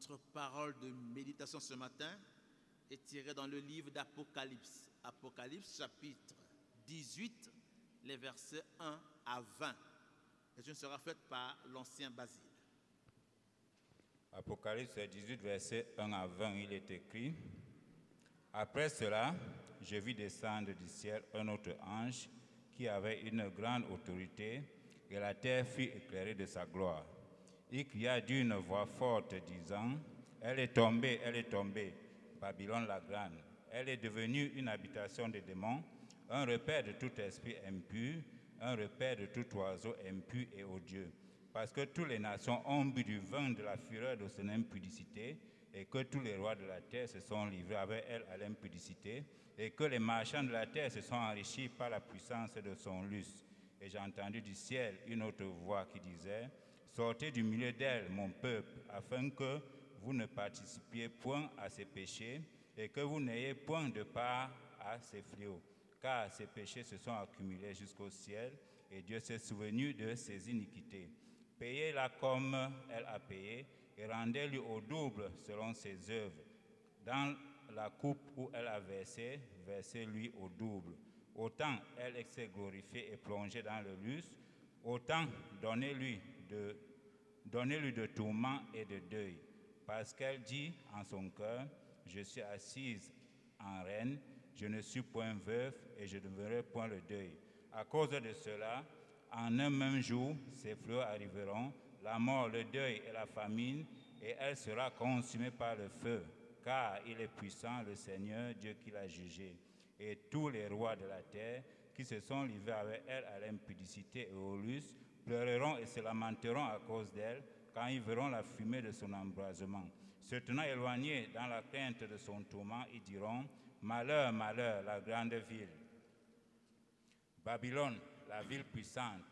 Notre parole de méditation ce matin est tirée dans le livre d'Apocalypse. Apocalypse chapitre 18, les versets 1 à 20. Et une sera faite par l'ancien Basile. Apocalypse 18, verset 1 à 20, il est écrit Après cela, je vis descendre du ciel un autre ange qui avait une grande autorité, et la terre fut éclairée de sa gloire. Il cria d'une voix forte, disant Elle est tombée, elle est tombée, Babylone la grande. Elle est devenue une habitation des démons, un repère de tout esprit impur, un repère de tout oiseau impur et odieux. Parce que toutes les nations ont bu du vin de la fureur de son impudicité, et que tous les rois de la terre se sont livrés avec elle à l'impudicité, et que les marchands de la terre se sont enrichis par la puissance de son lustre. Et j'ai entendu du ciel une autre voix qui disait, Sortez du milieu d'elle, mon peuple, afin que vous ne participiez point à ses péchés et que vous n'ayez point de part à ses fléaux, car ses péchés se sont accumulés jusqu'au ciel et Dieu s'est souvenu de ses iniquités. Payez-la comme elle a payé et rendez-lui au double selon ses œuvres. Dans la coupe où elle a versé, versez-lui au double. Autant elle s'est glorifiée et plongée dans le lustre, autant donnez-lui de, donnez-lui de tourments et de deuil, parce qu'elle dit en son cœur, je suis assise en reine, je ne suis point veuve et je ne verrai point le deuil. À cause de cela, en un même jour, ces fleurs arriveront, la mort, le deuil et la famine, et elle sera consumée par le feu, car il est puissant, le Seigneur, Dieu qui l'a jugé. Et tous les rois de la terre qui se sont livrés avec elle à l'impudicité et au lustre pleureront et se lamenteront à cause d'elle quand ils verront la fumée de son embrasement. Se tenant éloignés dans la crainte de son tourment, ils diront Malheur, malheur, la grande ville. Babylone, la ville puissante,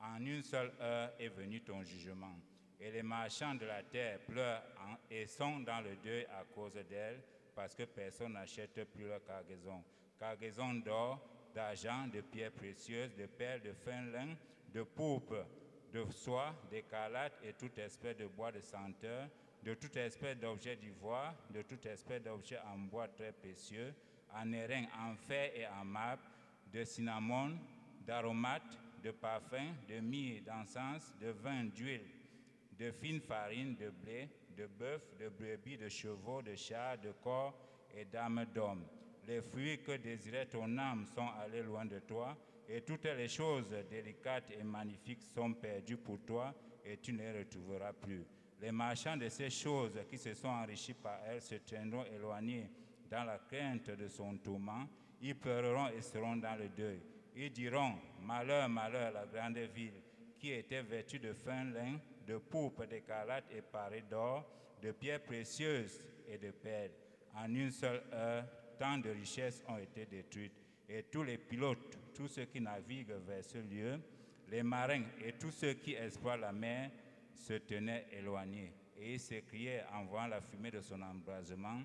en une seule heure est venu ton jugement. Et les marchands de la terre pleurent et sont dans le deuil à cause d'elle, parce que personne n'achète plus leur cargaison. Cargaison d'or, d'argent, de pierres précieuses, de perles, de fin lin, de pourpre, de soie, d'écarlate et toute espèce de bois de senteur, de toute espèce d'objet d'ivoire, de toute espèce d'objet en bois très précieux, en airain, en fer et en marbre, de cinnamon, d'aromates, de parfums, de myrrhe, d'encens, de vin, d'huile, de fine farine, de blé, de bœuf, de brebis, de chevaux, de chars, de corps et d'âmes d'hommes. Les fruits que désirait ton âme sont allés loin de toi, et toutes les choses délicates et magnifiques sont perdues pour toi, et tu ne les retrouveras plus. Les marchands de ces choses qui se sont enrichis par elles se tiendront éloignés dans la crainte de son tourment. Ils pleureront et seront dans le deuil. Ils diront, Malheur, malheur, la grande ville, qui était vêtue de fin lin, de pourpre, d'écarlate et parée d'or, de pierres précieuses et de perles. En une seule heure, tant de richesses ont été détruites. Et tous les pilotes, tous ceux qui naviguent vers ce lieu, les marins et tous ceux qui exploitent la mer se tenaient éloignés. Et ils s'écriaient en voyant la fumée de son embrasement,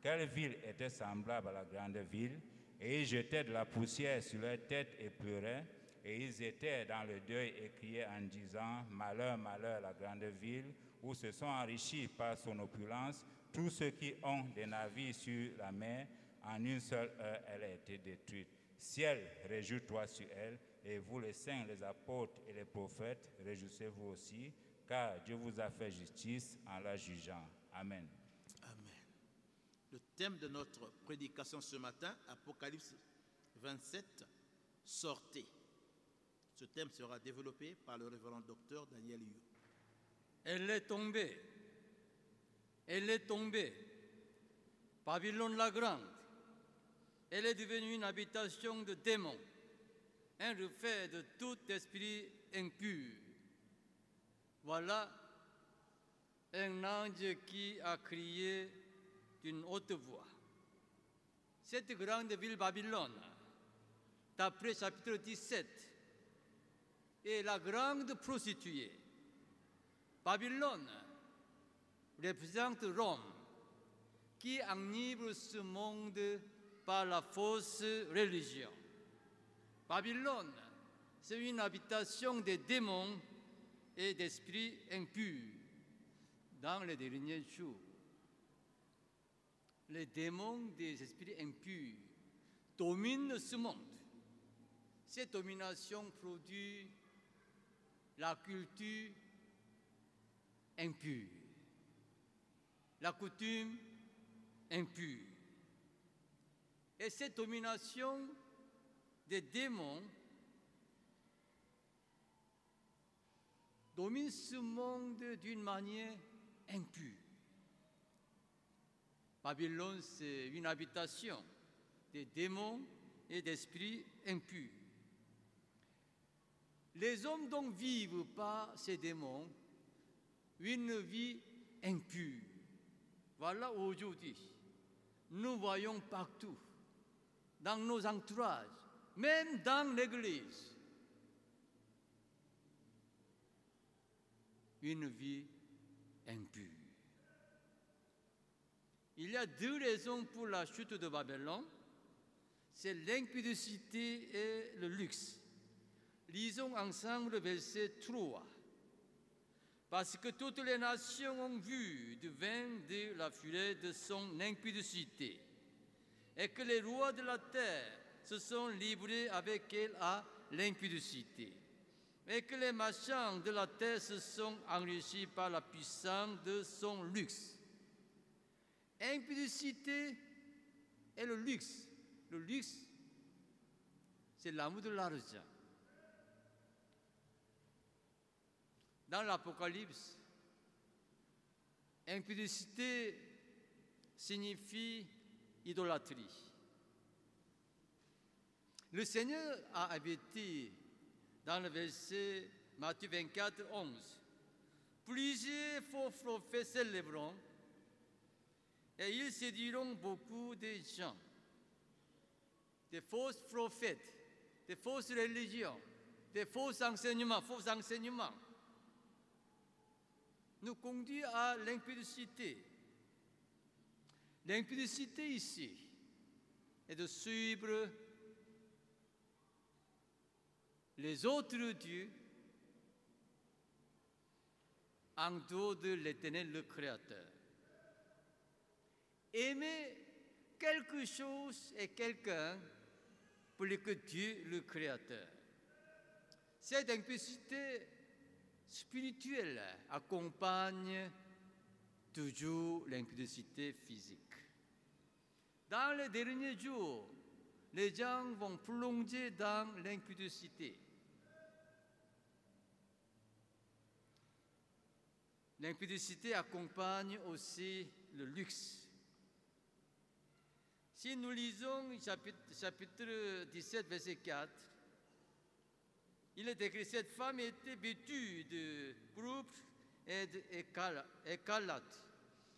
quelle ville était semblable à la grande ville? Et ils jetaient de la poussière sur leurs têtes et pleuraient. Et ils étaient dans le deuil et criaient en disant, Malheur, malheur, la grande ville, où se sont enrichis par son opulence tous ceux qui ont des navires sur la mer. En une seule heure, elle a été détruite. Ciel, réjouis-toi sur elle, et vous les saints, les apôtres et les prophètes, réjouissez-vous aussi, car Dieu vous a fait justice en la jugeant. Amen. Amen. Le thème de notre prédication ce matin, Apocalypse 27, sortez. Ce thème sera développé par le révérend docteur Daniel Yu. Elle est tombée. Elle est tombée. Babylone la grande. Elle est devenue une habitation de démons, un reflet de tout esprit impur. Voilà un ange qui a crié d'une haute voix. Cette grande ville Babylone, d'après chapitre 17, est la grande prostituée. Babylone représente Rome, qui enivre ce monde par la fausse religion. Babylone, c'est une habitation des démons et d'esprits impurs. dans les derniers jours. Les démons des esprits impurs dominent ce monde. Cette domination produit la culture impure, la coutume impure. Et cette domination des démons domine ce monde d'une manière impure. Babylone, c'est une habitation des démons et d'esprits impurs. Les hommes dont vivent pas ces démons, une vie impure. Voilà aujourd'hui. Nous voyons partout, dans nos entourages, même dans l'Église, une vie impure. Il y a deux raisons pour la chute de Babylone. C'est l'impudicité et le luxe. Lisons ensemble le verset 3. Parce que toutes les nations ont vu du vin de la fureur de son impudicité, et que les rois de la terre se sont livrés avec elle à l'impudicité, et que les marchands de la terre se sont enrichis par la puissance de son luxe. Impudicité et le luxe. Le luxe, c'est l'amour de l'argent. Dans l'Apocalypse, impudicité signifie idolâtrie. Le Seigneur a averti dans le verset Matthieu 24, 11. Plusieurs faux prophètes s'élèveront et ils séduiront beaucoup de gens. Des fausses prophètes, des fausses religions, des faux enseignements, faux enseignements nous conduit à l'impudicité. L'impudicité ici est de suivre les autres dieux en dehors de l'éternel le Créateur. Aimer quelque chose et quelqu'un plus que Dieu le Créateur. Cette impudicité spirituelle accompagne toujours l'impudicité physique. Dans les derniers jours, les gens vont plonger dans l'impudicité. L'impudicité accompagne aussi le luxe. Si nous lisons chapitre, chapitre 17, verset 4, il est écrit cette femme était vêtue de pourpre et d'écarlate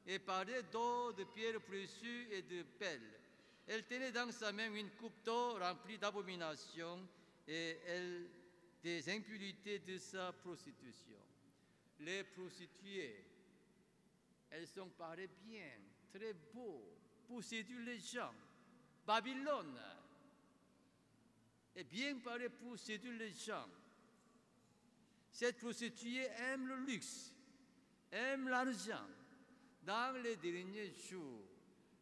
et parlait d'or, de pierres précieuses et de pelles. Elle tenait dans sa main une coupe d'or remplie d'abominations et elle, des impuretés de sa prostitution. Les prostituées, elles sont parées bien, très beaux, pour séduire les gens. Babylone est bien parée pour séduire les gens. Cette prostituée aime le luxe, aime l'argent. Dans les derniers jours,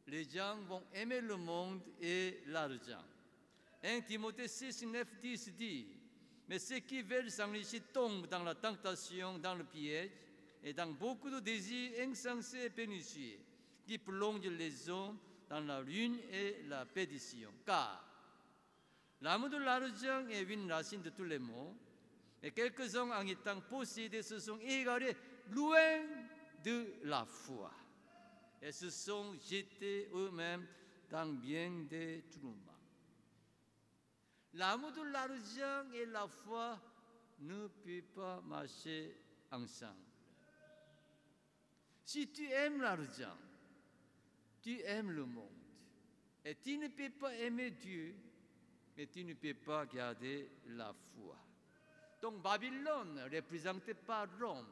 les gens vont aimer le monde et l'argent. 1 Timothée 6, 9, 10 dit, mais ceux qui veulent s'enrichir tombent dans la tentation, dans le piège et dans beaucoup de désirs insensés et pernicieux qui plongent les hommes dans la ruine et la perdition. Car l'amour de l'argent est une racine de tous les maux, et quelques-uns en étant possédés se sont égarés loin de la foi et se sont jetés eux-mêmes dans bien des tourments. L'amour de l'argent et la foi ne peuvent pas marcher ensemble. Si tu aimes l'argent, tu aimes le monde. Et tu ne peux pas aimer Dieu, mais tu ne peux pas garder la foi. Donc Babylone, représentée par Rome,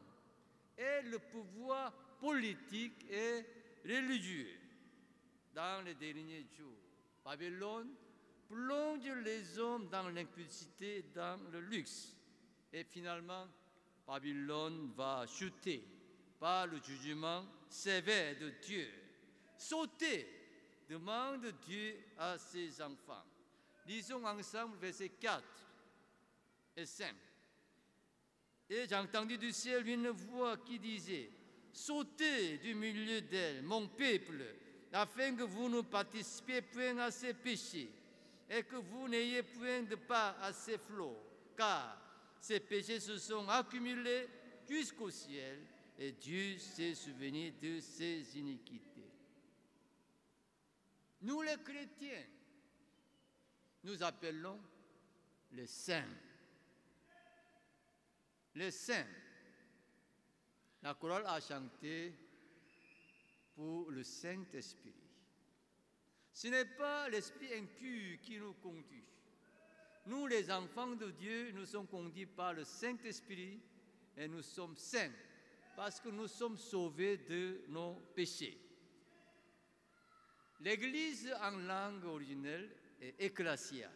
est le pouvoir politique et religieux dans les derniers jours. Babylone plonge les hommes dans l'impulsité, dans le luxe. Et finalement, Babylone va chuter par le jugement sévère de Dieu. Sautez, demande Dieu à ses enfants. Lisons ensemble versets 4 et 5. Et j'ai entendu du ciel une voix qui disait, Sautez du milieu d'elle, mon peuple, afin que vous ne participiez point à ses péchés et que vous n'ayez point de part à ses flots, car ces péchés se sont accumulés jusqu'au ciel et Dieu s'est souvenu de ses iniquités. Nous les chrétiens, nous appelons les saints. Les saints. La chorale a chanté pour le Saint-Esprit. Ce n'est pas l'esprit impur qui nous conduit. Nous, les enfants de Dieu, nous sommes conduits par le Saint-Esprit et nous sommes saints parce que nous sommes sauvés de nos péchés. L'Église en langue originelle est ecclesia.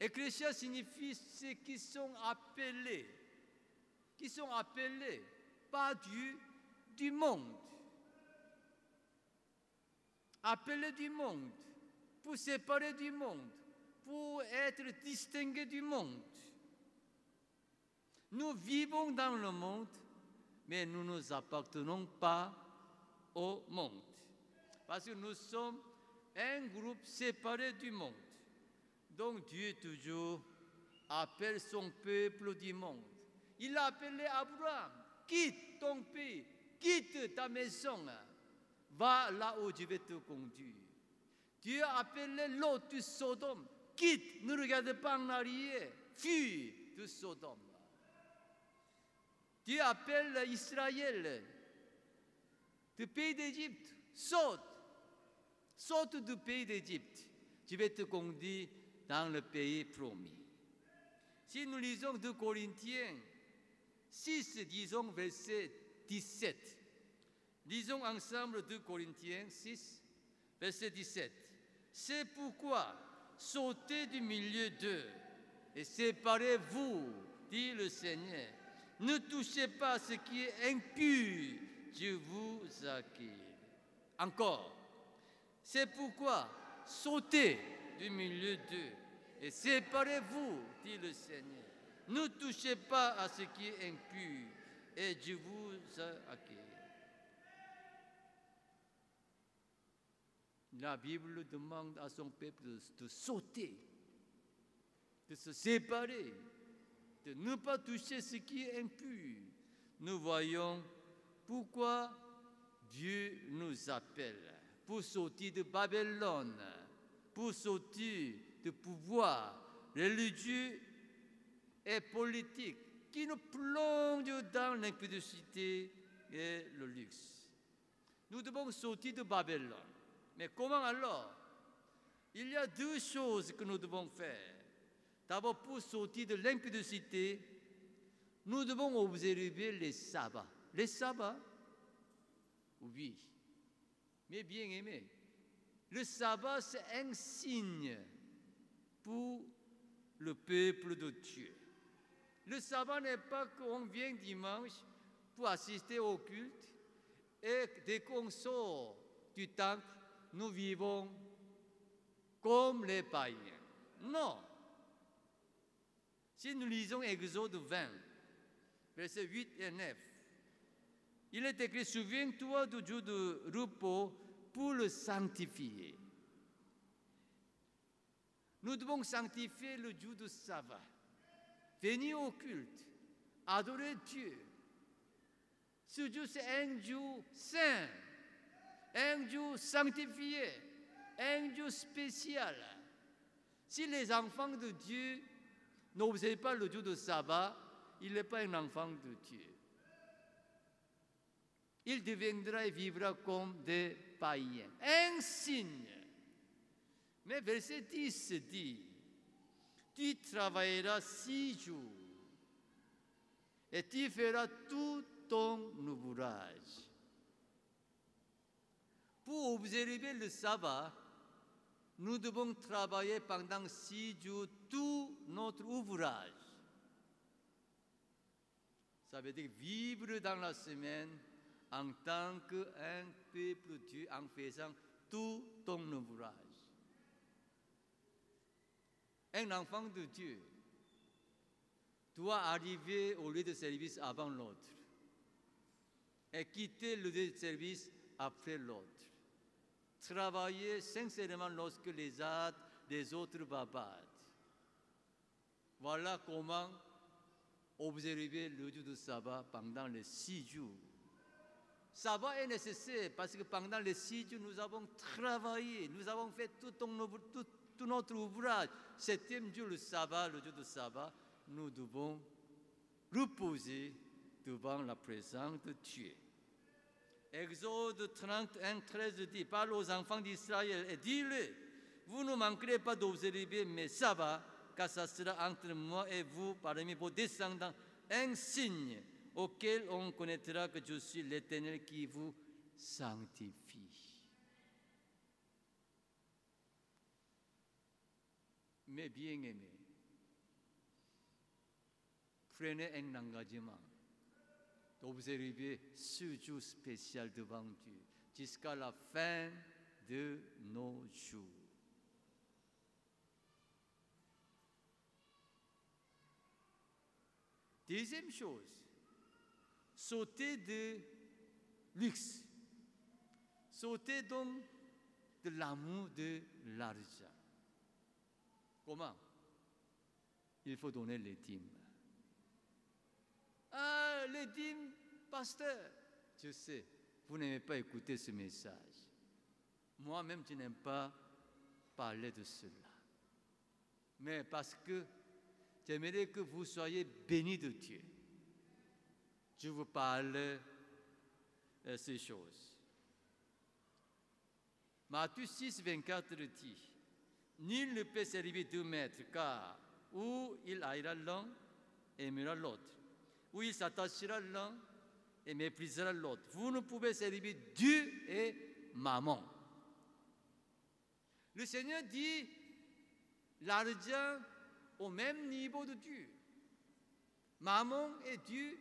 Ecclesia signifie ceux qui sont appelés, qui sont appelés par Dieu du monde. Appelés du monde, pour séparer du monde, pour être distingués du monde. Nous vivons dans le monde, mais nous ne nous appartenons pas au monde. Parce que nous sommes un groupe séparé du monde. Donc Dieu toujours appelle son peuple du monde. Il a appelé Abraham, quitte ton pays, quitte ta maison, va là où je vais te conduire. Dieu a appelé l'autre de Sodome, quitte, ne regarde pas en arrière, fuis de Sodome. Dieu appelle Israël du pays d'Égypte, saute, saute du pays d'Égypte. Je vais te conduire dans le pays promis. Si nous lisons 2 Corinthiens 6, disons verset 17. Lisons ensemble 2 Corinthiens 6, verset 17. C'est pourquoi sautez du milieu d'eux et séparez-vous, dit le Seigneur. Ne touchez pas ce qui est impur, je vous accueille. Encore, c'est pourquoi sautez du milieu d'eux et séparez-vous, dit le Seigneur. Ne touchez pas à ce qui est impur et je vous accueille. La Bible demande à son peuple de, de sauter, de se séparer, de ne pas toucher ce qui est impur. Nous voyons pourquoi Dieu nous appelle pour sortir de Babylone, pour sortir du pouvoir religieux et politique qui nous plonge dans l'impudicité et le luxe. Nous devons sortir de Babylone. Mais comment alors? Il y a deux choses que nous devons faire. D'abord, pour sortir de l'impudicité, nous devons observer les sabbats. Les sabbats? Oui. Mais bien aimé, le sabbat, c'est un signe pour le peuple de Dieu. Le sabbat n'est pas qu'on vient dimanche pour assister au culte et dès qu'on sort du temple, nous vivons comme les païens. Non. Si nous lisons Exode 20, versets 8 et 9, il est écrit, souviens-toi du jour de repos pour le sanctifier. Nous devons sanctifier le jour de sabbat, venir au culte, adorer Dieu. Ce jour, c'est un jour saint, un jour sanctifié, un jour spécial. Si les enfants de Dieu n'observent pas le jour de sabbat, il n'est pas un enfant de Dieu. Il deviendra et vivra comme des païens. Un signe. Mais verset 10 dit, tu travailleras six jours et tu feras tout ton ouvrage. Pour observer le sabbat, nous devons travailler pendant six jours tout notre ouvrage. Ça veut dire vivre dans la semaine, en tant qu'un peuple Dieu en faisant tout ton ouvrage. Un enfant de Dieu doit arriver au lieu de service avant l'autre et quitter le lieu de service après l'autre. Travailler sincèrement lorsque les actes des autres bavardent. Voilà comment observer le jour de sabbat pendant les six jours. Sabbat est nécessaire parce que pendant les six jours, nous avons travaillé, nous avons fait tout, tout notre ouvrage. Septième jour, le sabbat, le jour de sabbat, nous devons reposer devant la présence de Dieu. Exode 31, 13 dit, parle aux enfants d'Israël et dis-le, vous ne manquerez pas d'observer mes sabbats, car ça sera entre moi et vous, parmi vos descendants, un signe auquel on connaîtra que je suis l'Éternel qui vous sanctifie. Mes bien-aimés, prenez un engagement d'observer ce jour spécial devant Dieu jusqu'à la fin de nos jours. Deuxième chose, sauter de luxe, sauter donc de l'amour de l'argent. Comment? Il faut donner les dîmes. Ah, les dîmes, pasteur. Je sais, vous n'aimez pas écouter ce message. Moi-même, je n'aime pas parler de cela. Mais parce que j'aimerais que vous soyez bénis de Dieu. Je vous parle de ces choses. Matthieu 6, 24 dit Nul ne peut servir deux maîtres, car ou il haïra l'un et aimera l'autre, ou il s'attachera l'un et méprisera l'autre. Vous ne pouvez servir Dieu et maman. Le Seigneur dit l'argent au même niveau de Dieu. Maman et Dieu,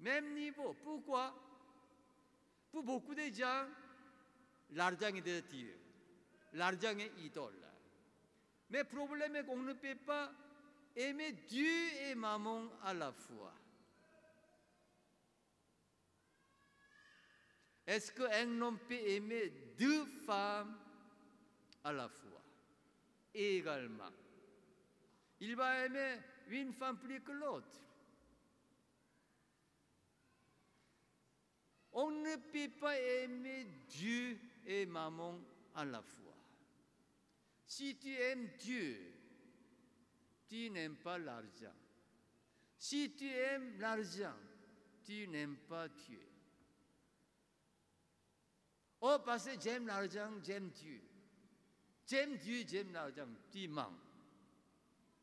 même niveau. Pourquoi? Pour beaucoup de gens, l'argent est Dieu. L'argent est idole. Mais le problème est qu'on ne peut pas aimer Dieu et maman à la fois. Est-ce qu'un homme peut aimer deux femmes à la fois? Également. Il va aimer une femme plus que l'autre. On ne peut pas aimer Dieu et maman à la fois. Si tu aimes Dieu, tu n'aimes pas l'argent. Si tu aimes l'argent, tu n'aimes pas Dieu. Oh, parce que j'aime l'argent, j'aime Dieu. J'aime Dieu, j'aime l'argent, tu mens.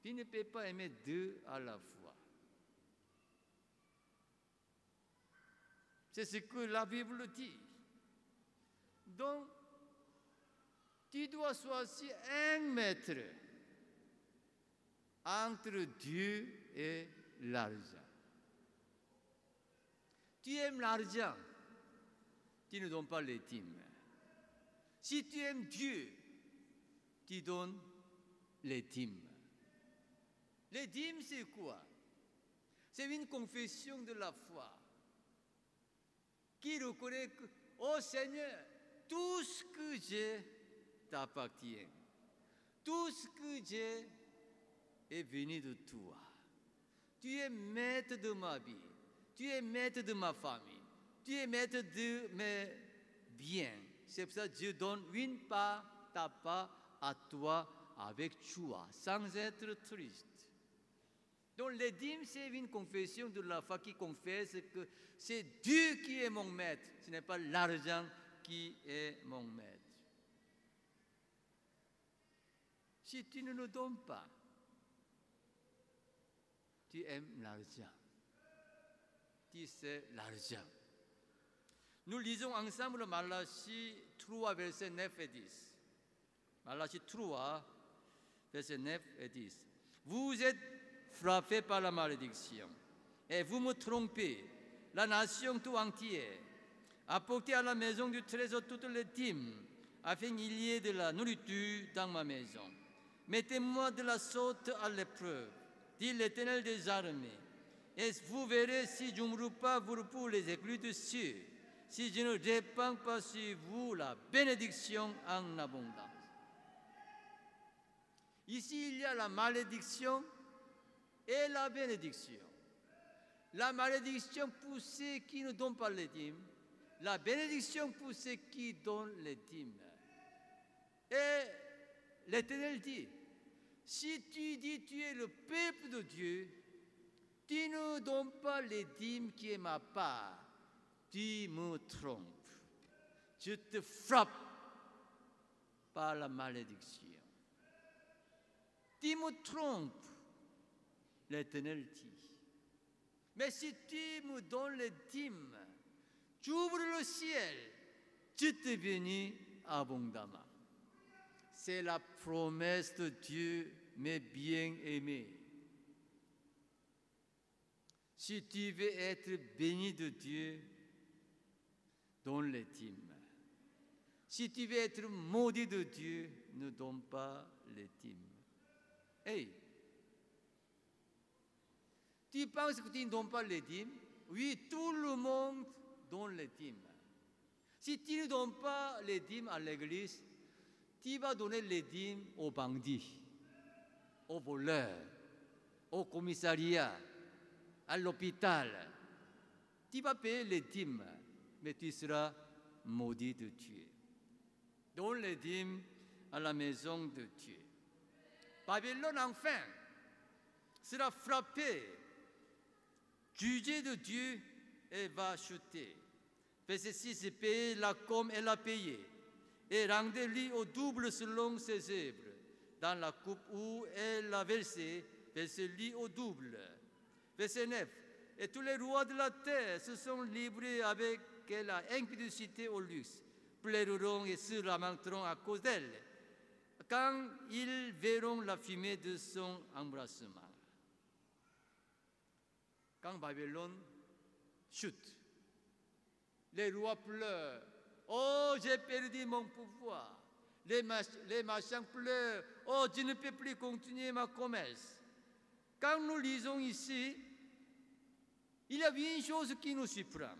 Tu ne peux pas aimer deux à la fois. C'est ce que la Bible dit. Donc, tu dois choisir un maître entre Dieu et l'argent. Tu aimes l'argent, tu ne donnes pas les dîmes. Si tu aimes Dieu, tu donnes les dîmes. Les dîmes, c'est quoi? C'est une confession de la foi qui reconnaît que, oh Seigneur, tout ce que j'ai t'appartient. Tout ce que j'ai est venu de toi. Tu es maître de ma vie. Tu es maître de ma famille. Tu es maître de mes biens. C'est pour ça que Dieu donne une part, ta part à toi avec joie, sans être triste. Donc les dîmes, c'est une confession de la foi qui confesse que c'est Dieu qui est mon maître, ce n'est pas l'argent qui est mon maître. Si tu ne le donnes pas, tu aimes l'argent. Tu sais l'argent. Nous lisons ensemble Malachie 3, versets 9 et 10. Malachie 3, versets 9 et 10. Vous êtes frappés par la malédiction et vous me trompez la nation tout entière. Apportez à la maison du trésor toutes les dîmes, afin qu'il y ait de la nourriture dans ma maison. Mettez-moi de la sorte à l'épreuve, dit l'Éternel des armées. Et vous verrez si je ne pas pour les éclus de cieux, si je ne répands pas sur vous la bénédiction en abondance. Ici, il y a la malédiction et la bénédiction. La malédiction pour ceux qui ne donnent pas les dîmes, la bénédiction pour ceux qui donnent les dîmes. Et l'Éternel dit, si tu dis tu es le peuple de Dieu, tu ne donnes pas les dîmes qui est ma part, tu me trompes. Je te frappe par la malédiction. Tu me trompes, l'Éternel dit. Mais si tu me donnes les dîmes, tu ouvres le ciel, tu te bénis abondamment. C'est la promesse de Dieu, mes bien-aimés. Si tu veux être béni de Dieu, donne les dîmes. Si tu veux être maudit de Dieu, ne donne pas les dîmes. Hey, tu penses que tu ne donnes pas les dîmes Oui, tout le monde donne les dîmes. Si tu ne donnes pas les dîmes à l'église, tu vas donner les dîmes aux bandits, aux voleurs, au commissariat, à l'hôpital? Tu vas payer les dîmes, mais tu seras maudit de Dieu. Donne les dîmes à la maison de Dieu. Babylone, enfin, sera frappé, jugé de Dieu et va chuter. Verset 6, payer la comme elle a payé, et rendez-lui au double selon ses œuvres. Dans la coupe où elle a versé, versez-lui au double. Verset 9, et tous les rois de la terre se sont livrés avec la impudicité au luxe, pleureront et se lamenteront à cause d'elle quand ils verront la fumée de son embrassement. Quand Babylone chute, les rois pleurent. Oh, j'ai perdu mon pouvoir. Les, les marchands pleurent. Oh, je ne peux plus continuer ma commerce. Quand nous lisons ici, il y a une chose qui nous surprend.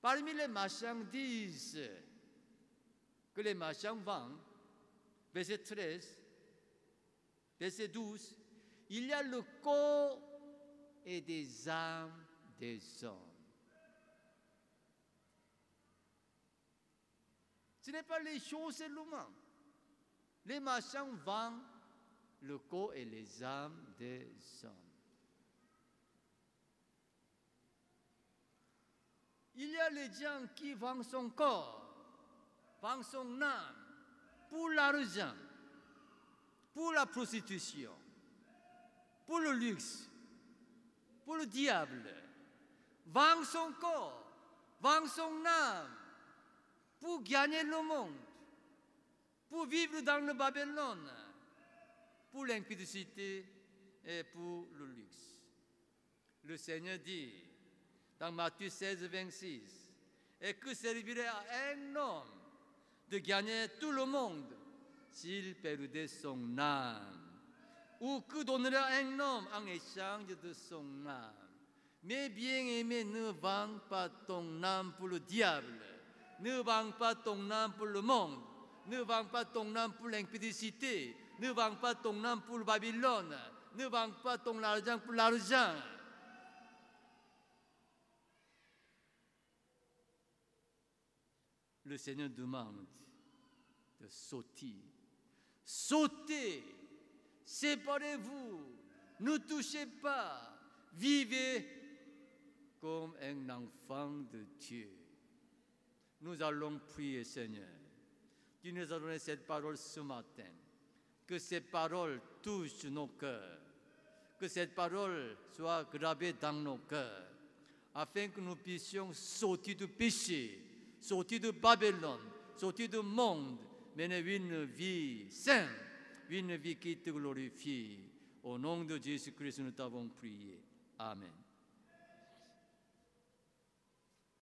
Parmi les marchandises que les marchands vendent, verset 13, verset 12, il y a le corps et des âmes des hommes. Ce n'est pas les choses seulement. Les marchands vendent le corps et les âmes des hommes. Il y a les gens qui vendent son corps, vendent son âme pour l'argent, pour la prostitution, pour le luxe, pour le diable. Vendent son corps, vendent son âme pour gagner le monde, pour vivre dans le Babylone, pour l'impudicité et pour le luxe. Le Seigneur dit dans Matthieu 16, 26, et que servirait à un homme de gagner tout le monde s'il perdait son âme? Ou que donnerait un homme en échange de son âme? Mais bien aimé, ne vends pas ton âme pour le diable. Ne vends pas ton âme pour le monde. Ne vends pas ton âme pour l'impudicité. Ne vends pas ton âme pour Babylone. Ne vends pas ton argent pour l'argent. Le Seigneur demande de sauter. Sautez, séparez-vous, ne touchez pas, vivez comme un enfant de Dieu. Nous allons prier, Seigneur. Tu nous as donné cette parole ce matin. Que ces paroles touchent nos cœurs. Que cette parole soit gravée dans nos cœurs. Afin que nous puissions sauter du péché, sortir de Babylone, sortir du monde, mener une vie sainte, une vie qui te glorifie. Au nom de Jésus-Christ, nous t'avons prié. Amen.